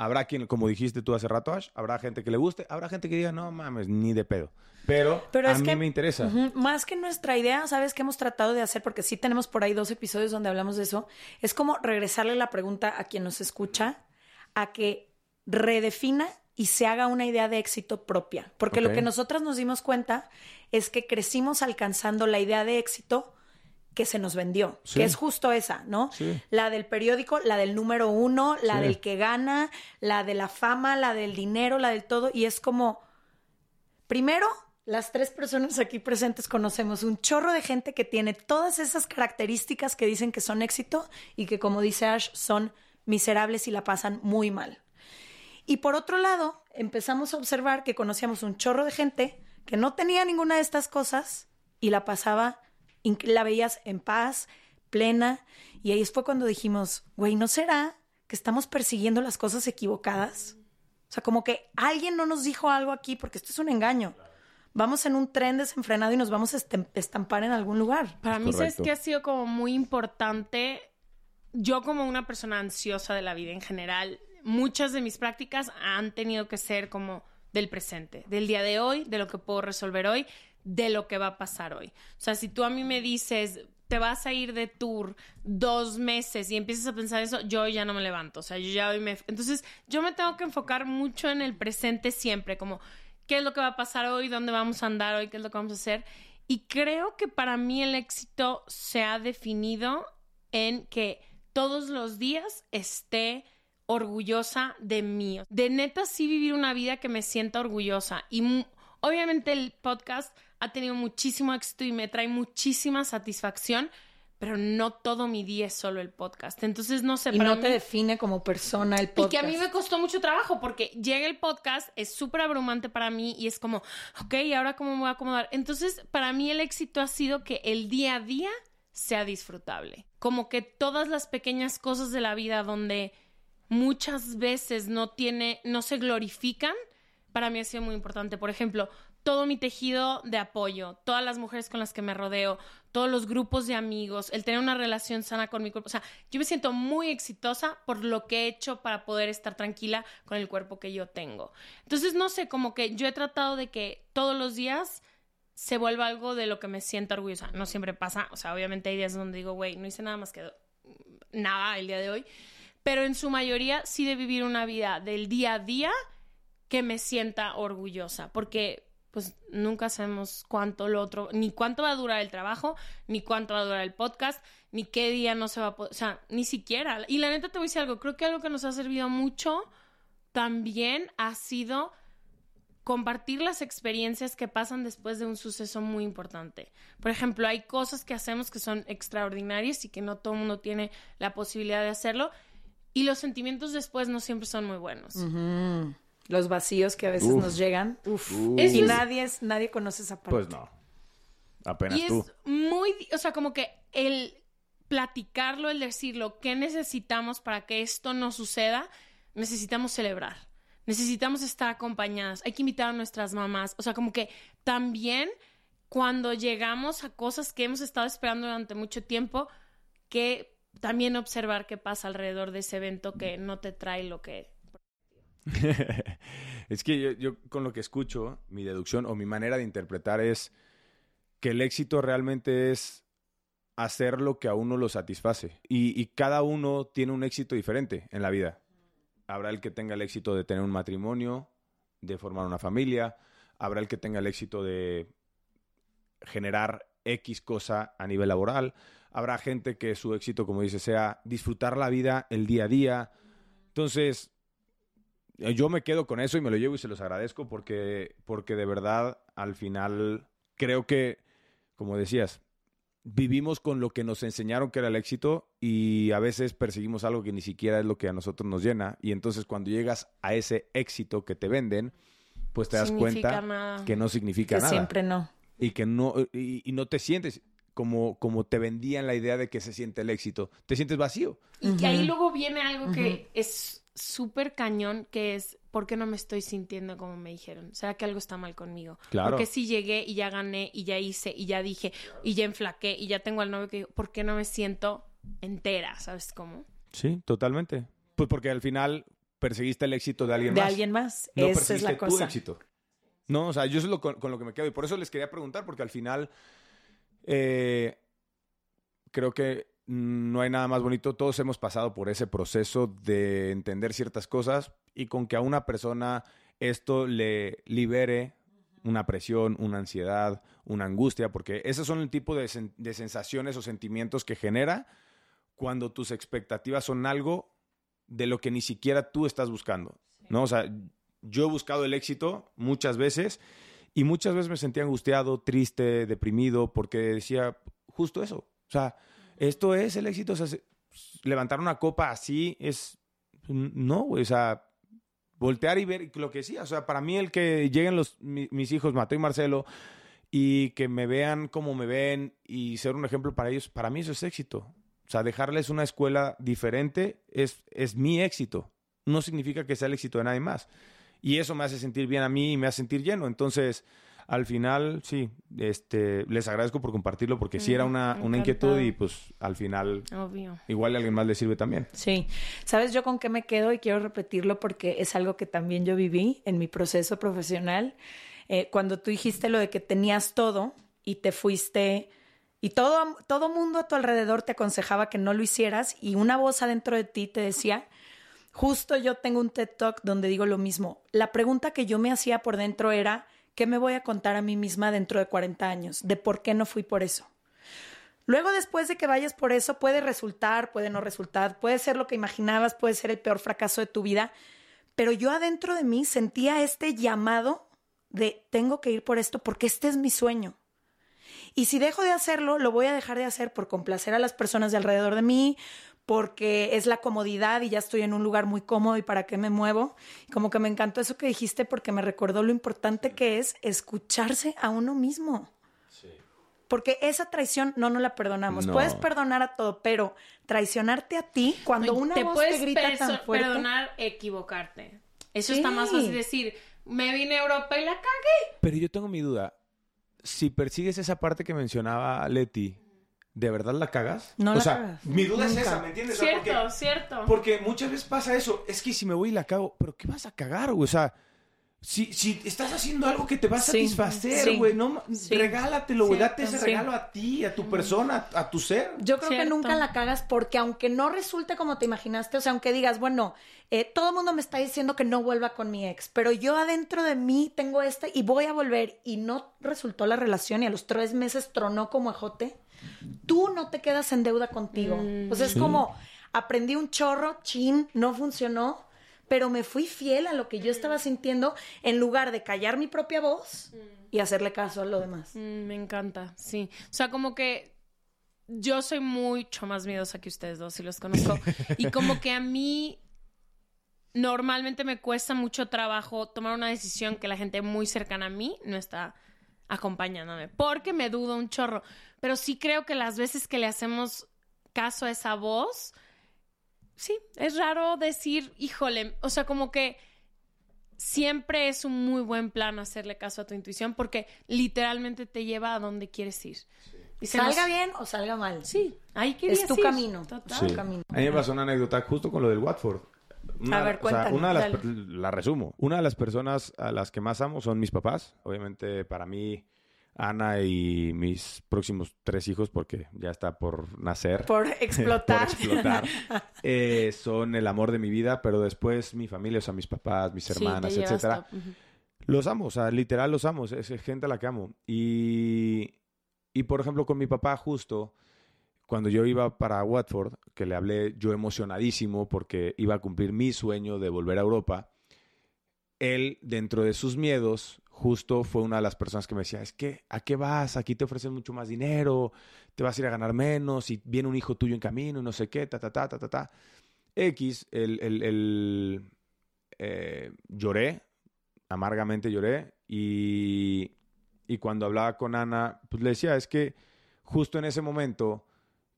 Habrá quien, como dijiste tú hace rato, Ash, habrá gente que le guste, habrá gente que diga, no mames, ni de pedo. Pero, a mí me interesa. más que nuestra idea, ¿sabes qué hemos tratado de hacer? Porque sí tenemos por ahí dos episodios donde hablamos de eso. Es como regresarle la pregunta a quien nos escucha a que redefina y se haga una idea de éxito propia. Porque lo que nosotras nos dimos cuenta es que crecimos alcanzando la idea de éxito que se nos vendió, que es justo esa, ¿no? La del periódico, la del número uno, la del que gana, la de la fama, la del dinero, la del todo, y es como, primero, las tres personas aquí presentes conocemos un chorro de gente que tiene todas esas características que dicen que son éxito y que, como dice Ash, son miserables y la pasan muy mal. Y por otro lado, empezamos a observar que conocíamos un chorro de gente que no tenía ninguna de estas cosas y la pasaba la veías en paz, plena, y ahí fue cuando dijimos, güey, ¿no será que estamos persiguiendo las cosas equivocadas? O sea, como que alguien no nos dijo algo aquí porque esto es un engaño. Vamos en un tren desenfrenado y nos vamos a estampar en algún lugar. Para mí, es que ha sido como muy importante? Yo como una persona ansiosa de la vida en general, muchas de mis prácticas han tenido que ser como del presente, del día de hoy, de lo que puedo resolver hoy, de lo que va a pasar hoy. O sea, si tú a mí me dices, te vas a ir de tour dos meses y empiezas a pensar eso, yo ya no me levanto. O sea, yo ya hoy me... Entonces, yo me tengo que enfocar mucho en el presente siempre, como qué es lo que va a pasar hoy, dónde vamos a andar hoy, qué es lo que vamos a hacer. Y creo que para mí el éxito se ha definido en que todos los días esté orgullosa de mí. De neta sí vivir una vida que me sienta orgullosa. Y obviamente el podcast ha tenido muchísimo éxito y me trae muchísima satisfacción, pero no todo mi día es solo el podcast. Entonces, no sé. Y no te define como persona el podcast. Y que a mí me costó mucho trabajo porque llega el podcast, es súper abrumante para mí y es como, ok, ¿y ahora cómo me voy a acomodar? Entonces, para mí el éxito ha sido que el día a día sea disfrutable. Como que todas las pequeñas cosas de la vida donde muchas veces no tiene, no se glorifican, para mí ha sido muy importante. Por ejemplo, todo mi tejido de apoyo, todas las mujeres con las que me rodeo, todos los grupos de amigos, el tener una relación sana con mi cuerpo. O sea, yo me siento muy exitosa por lo que he hecho para poder estar tranquila con el cuerpo que yo tengo. Entonces, no sé, como que yo he tratado de que todos los días se vuelva algo de lo que me siento orgullosa. No siempre pasa, o sea, obviamente hay días donde digo, güey, no hice nada más que nada el día de hoy, pero en su mayoría sí de vivir una vida del día a día que me sienta orgullosa, porque pues nunca sabemos cuánto lo otro, ni cuánto va a durar el trabajo, ni cuánto va a durar el podcast, ni qué día no se va a poder, o sea, ni siquiera. Y la neta te voy a decir algo, creo que algo que nos ha servido mucho también ha sido compartir las experiencias que pasan después de un suceso muy importante. Por ejemplo, hay cosas que hacemos que son extraordinarias y que no todo el mundo tiene la posibilidad de hacerlo, y los sentimientos después no siempre son muy buenos los vacíos que a veces nos llegan. Uf. Y nadie, es, nadie conoce esa parte. Pues no. Apenas y es muy, o sea, como que el platicarlo, el decirlo, ¿qué necesitamos para que esto no suceda? Necesitamos celebrar. Necesitamos estar acompañadas. Hay que invitar a nuestras mamás. O sea, como que también cuando llegamos a cosas que hemos estado esperando durante mucho tiempo, que también observar qué pasa alrededor de ese evento que no te trae lo que es que yo, con lo que escucho, mi deducción o mi manera de interpretar es que el éxito realmente es hacer lo que a uno lo satisface. Y, cada uno tiene un éxito diferente en la vida. Habrá el que tenga el éxito de tener un matrimonio, de formar una familia, habrá el que tenga el éxito de generar X cosa a nivel laboral, habrá gente que su éxito, como dice, sea disfrutar la vida el día a día. Entonces, yo me quedo con eso y me lo llevo y se los agradezco porque, porque de verdad al final creo que, como decías, vivimos con lo que nos enseñaron que era el éxito y a veces perseguimos algo que ni siquiera es lo que a nosotros nos llena. Y entonces cuando llegas a ese éxito que te venden, pues te das Significa cuenta nada. que no significa Que nada. siempre no. Y que no, y, y no te sientes como, como te vendían la idea de que se siente el éxito. Te sientes vacío. Y que ahí luego viene algo que es súper cañón, que es, ¿por qué no me estoy sintiendo como me dijeron? ¿Será que algo está mal conmigo? Claro. Porque si llegué y ya gané y ya hice y ya dije y ya enflaqué y ya tengo al novio que digo, ¿por qué no me siento entera? ¿Sabes cómo? Sí, totalmente. Pues porque al final perseguiste el éxito de alguien De más. alguien más. No Esa es la tu cosa. éxito. No, o sea, yo eso es lo con, con lo que me quedo. Y por eso les quería preguntar, porque al final eh, creo que no hay nada más bonito. Todos hemos pasado por ese proceso de entender ciertas cosas y con que a una persona esto le libere una presión, una ansiedad, una angustia, porque esos son el tipo de, sen- de sensaciones o sentimientos que genera cuando tus expectativas son algo de lo que ni siquiera tú estás buscando, ¿no? O sea, yo he buscado el éxito muchas veces y muchas veces me sentía angustiado, triste, deprimido, porque decía justo eso. O sea, esto es el éxito. O sea, se- levantar una copa así es... No, o sea, voltear y ver lo que decía. O sea, para mí el que lleguen los, mi- mis hijos, Mateo y Marcelo, y que me vean como me ven y ser un ejemplo para ellos, para mí eso es éxito. O sea, dejarles una escuela diferente es, es mi éxito. No significa que sea el éxito de nadie más. Y eso me hace sentir bien a mí y me hace sentir lleno. Entonces, al final, sí, este, les agradezco por compartirlo porque sí era una, una inquietud y pues al final Obvio. igual a alguien más le sirve también. Sí. ¿Sabes yo con qué me quedo? Y quiero repetirlo porque es algo que también yo viví en mi proceso profesional. Eh, cuando tú dijiste lo de que tenías todo y te fuiste y todo todo mundo a tu alrededor te aconsejaba que no lo hicieras y una voz adentro de ti te decía, justo yo tengo un TED Talk donde digo lo mismo. La pregunta que yo me hacía por dentro era, ¿qué me voy a contar a mí misma dentro de 40 años? De por qué no fui por eso. Luego, después de que vayas por eso, puede resultar, puede no resultar, puede ser lo que imaginabas, puede ser el peor fracaso de tu vida, pero yo adentro de mí sentía este llamado de tengo que ir por esto porque este es mi sueño. Y si dejo de hacerlo, lo voy a dejar de hacer por complacer a las personas de alrededor de mí, porque es la comodidad y ya estoy en un lugar muy cómodo y para qué me muevo. Como que me encantó eso que dijiste porque me recordó lo importante que es escucharse a uno mismo. Porque esa traición no nos la perdonamos. No. Puedes perdonar a todo, pero traicionarte a ti cuando una te voz puedes te grita tan fuerte. perdonar equivocarte. Eso Sí. está más fácil decir, me vine a Europa y la cagué. Pero yo tengo mi duda. Si persigues esa parte que mencionaba Leti, ¿de verdad la cagas? No o la sea, cagas. mi duda es esa, ¿me entiendes? O sea, Cierto, porque- cierto. Porque muchas veces pasa eso. Es que si me voy y la cago, ¿pero qué vas a cagar, güey? O sea, si, si estás haciendo algo que te va a Sí, satisfacer, sí, güey, no, sí. regálatelo, güey. Date ese sí. regalo a ti, a tu persona, a tu ser. Yo creo que nunca la cagas porque aunque no resulte como te imaginaste, o sea, aunque digas, bueno, eh, todo el mundo me está diciendo que no vuelva con mi ex, pero yo adentro de mí tengo este y voy a volver y no resultó la relación y a los tres meses tronó como ajote, tú no te quedas en deuda contigo. Mm. O sea, es como, aprendí un chorro, chin, no funcionó, pero me fui fiel a lo que yo estaba sintiendo en lugar de callar mi propia voz y hacerle caso a lo demás. Mm, me encanta, sí. O sea, como que yo soy mucho más miedosa que ustedes dos, si los conozco. y como que a mí normalmente me cuesta mucho trabajo tomar una decisión que la gente muy cercana a mí no está acompañándome, porque me dudo un chorro. Pero sí creo que las veces que le hacemos caso a esa voz, sí, es raro decir, híjole, o sea, como que siempre es un muy buen plan hacerle caso a tu intuición porque literalmente te lleva a donde quieres ir. Y se Salga nos- bien o salga mal. Sí, ahí querías Es tu ir. camino. Total. Sí. Sí. camino. A mí me pasó una anécdota justo con lo del Watford. Una, A ver, o sea, cuéntanos, una de las, la resumo. Una de las personas a las que más amo son mis papás. Obviamente para mí, Ana y mis próximos tres hijos, porque ya está por nacer. Por explotar. por explotar. Eh, son el amor de mi vida, pero después mi familia, o sea, mis papás, mis Sí, hermanas, llevas etcétera. Los amo, o sea, literal los amo, es es gente a la que amo. Y, y por ejemplo, con mi papá justo, cuando yo iba para Watford, que le hablé yo emocionadísimo porque iba a cumplir mi sueño de volver a Europa, él, dentro de sus miedos, justo fue una de las personas que me decía, es que, ¿a qué vas? Aquí te ofrecen mucho más dinero, te vas a ir a ganar menos y viene un hijo tuyo en camino no sé qué, ta, ta, ta, ta, ta, ta. X, el, el, el, eh, lloré, amargamente lloré y, y cuando hablaba con Ana, pues le decía, es que justo en ese momento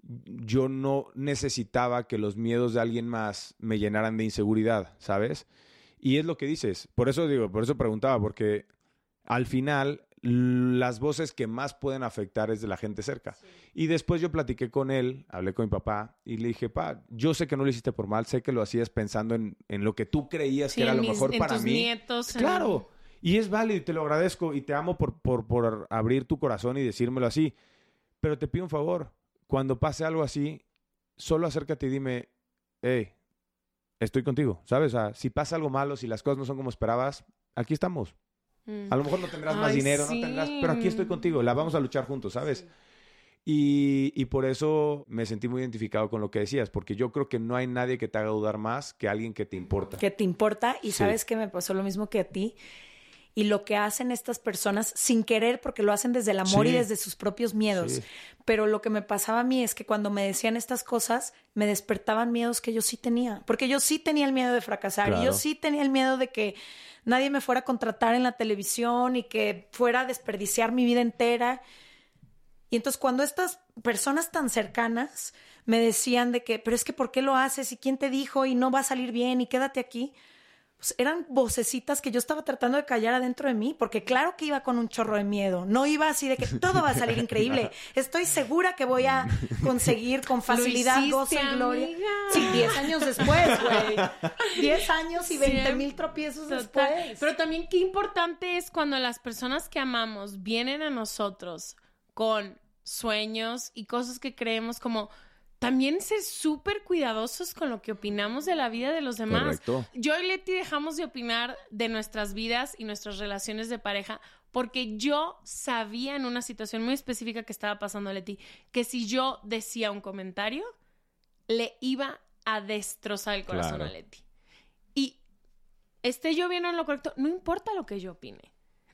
yo no necesitaba que los miedos de alguien más me llenaran de inseguridad, ¿sabes? Y es lo que dices. Por eso digo, por eso preguntaba, porque al final las voces que más pueden afectar es de la gente cerca. Y después yo platiqué con él, hablé con mi papá y le dije, pa, yo sé que no lo hiciste por mal, sé que lo hacías pensando en, en lo que tú creías que era lo mejor para tus mí. Nietos, claro. Y es válido y te lo agradezco y te amo por, por, por abrir tu corazón y decírmelo así. Pero te pido un favor, cuando pase algo así, solo acércate y dime, hey, estoy contigo, ¿sabes? O sea, si pasa algo malo, si las cosas no son como esperabas, aquí estamos. A lo mejor no tendrás más dinero, sí. no tendrás, pero aquí estoy contigo, la vamos a luchar juntos, ¿sabes? Y, y por eso me sentí muy identificado con lo que decías, porque yo creo que no hay nadie que te haga dudar más que alguien que te importa. que te importa y Sí. sabes que me pasó lo mismo que a ti. Y lo que hacen estas personas sin querer, porque lo hacen desde el amor y desde sus propios miedos. Sí. Pero lo que me pasaba a mí es que cuando me decían estas cosas, me despertaban miedos que yo sí tenía. Porque yo sí tenía el miedo de fracasar. Y yo sí tenía el miedo de que nadie me fuera a contratar en la televisión y que fuera a desperdiciar mi vida entera. Y entonces cuando estas personas tan cercanas me decían de que, pero es que ¿por qué lo haces? ¿Y quién te dijo? Y no va a salir bien y quédate aquí. Pues eran vocecitas que yo estaba tratando de callar adentro de mí, porque claro que iba con un chorro de miedo. No iba así de que todo va a salir increíble. Estoy segura que voy a conseguir con facilidad gozo y gloria. amiga. Sí, 10 años después, güey. 10 años y 20 Siempre- mil tropiezos Total. después. Pero también qué importante es cuando las personas que amamos vienen a nosotros con sueños y cosas que creemos como también ser súper cuidadosos con lo que opinamos de la vida de los demás. Correcto. Yo y Leti dejamos de opinar de nuestras vidas y nuestras relaciones de pareja porque yo sabía en una situación muy específica que estaba pasando a Leti que si yo decía un comentario le iba a destrozar el corazón Claro. a Leti. Y esté yo bien o en lo correcto, no importa lo que yo opine.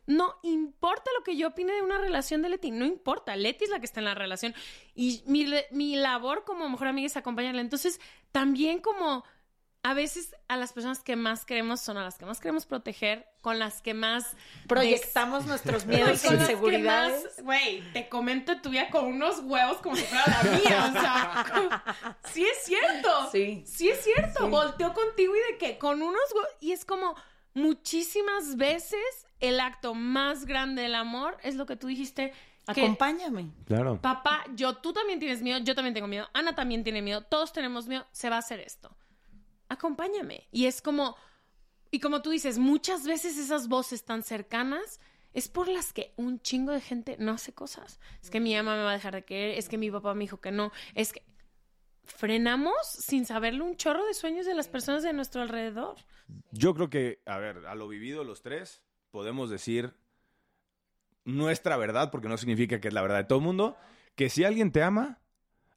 No importa lo que yo opine de una relación de Leti, no importa. Leti es la que está en la relación. Y mi, mi labor como mejor amiga es acompañarla. Entonces, también como a veces a las personas que más queremos son a las que más queremos proteger, con las que más Proyectamos nuestros miedos con las que inseguridades. más, Güey, te comento tu vida con unos huevos como si fuera la mía. O sea, sí es cierto. Sí. Sí es cierto. Sí. Volteo contigo y de que con unos huevos. Y es como muchísimas veces el acto más grande del amor es lo que tú dijiste. Que, Acompáñame. Claro. papá, yo, tú también tienes miedo, yo también tengo miedo, Ana también tiene miedo, todos tenemos miedo, se va a hacer esto. Acompáñame. Y es como, y como tú dices, muchas veces esas voces tan cercanas es por las que un chingo de gente no hace cosas. Es que mi mamá me va a dejar de querer, es que mi papá me dijo que no, es que frenamos sin saberlo un chorro de sueños de las personas de nuestro alrededor. Yo creo que, a ver, a lo vivido los tres, podemos decir nuestra verdad, porque no significa que es la verdad de todo el mundo, que si alguien te ama,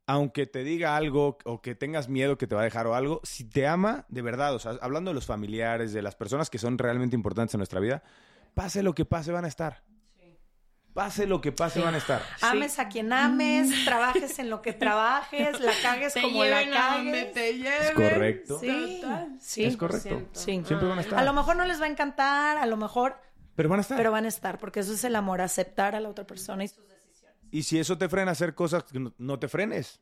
aunque te diga algo o que tengas miedo que te va a dejar o algo, si te ama, de verdad, o sea, hablando de los familiares, de las personas que son realmente importantes en nuestra vida, pase lo que pase, van a estar. Pase lo que pase, van a estar. Ames a quien ames, trabajes en lo que trabajes, la cagues Te como la lleven a donde cagues. te lleven. Es correcto. Sí, Total. sí. Es correcto. Sí. Siempre van a estar. A lo mejor no les va a encantar, a lo mejor, Pero van a estar. pero van a estar, porque eso es el amor, aceptar a la otra persona y sus decisiones. Y si eso te frena a hacer cosas, que no, no te frenes.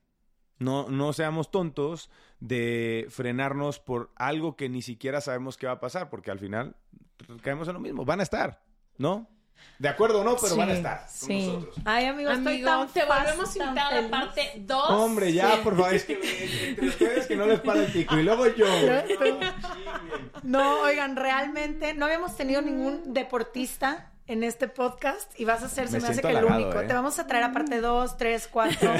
No, no seamos tontos de frenarnos por algo que ni siquiera sabemos qué va a pasar, porque al final caemos en lo mismo. Van a estar, ¿no? De acuerdo o no, pero van a estar con sí. nosotros. Ay, amigo, estoy Amigo, tan te volvemos a invitar a la parte 2. Hombre, ya, por favor, es que entre ustedes que no les para el pico y luego yo. No, oigan, realmente no habíamos tenido ningún deportista en este podcast y vas a ser, se Me me, hace que el único. ¿eh? Te vamos a traer a parte 2, 3, 4.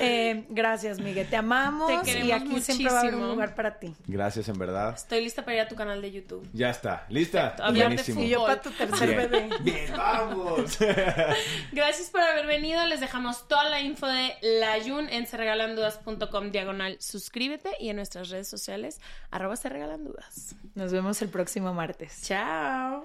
Eh, gracias, Miguel. Te amamos Te queremos y aquí siempre va a haber un muchísimo. lugar para ti. Gracias, en verdad. Estoy lista para ir a tu canal de YouTube. Ya está. ¿Lista? Buenísimo. Y yo para tu tercer Bien. bebé. Bien, vamos. Gracias por haber venido. Les dejamos toda la info de la Jun en serregalandudas.com diagonal. Suscríbete y en nuestras redes sociales arroba se regalan dudas. Nos vemos el próximo martes. Chao.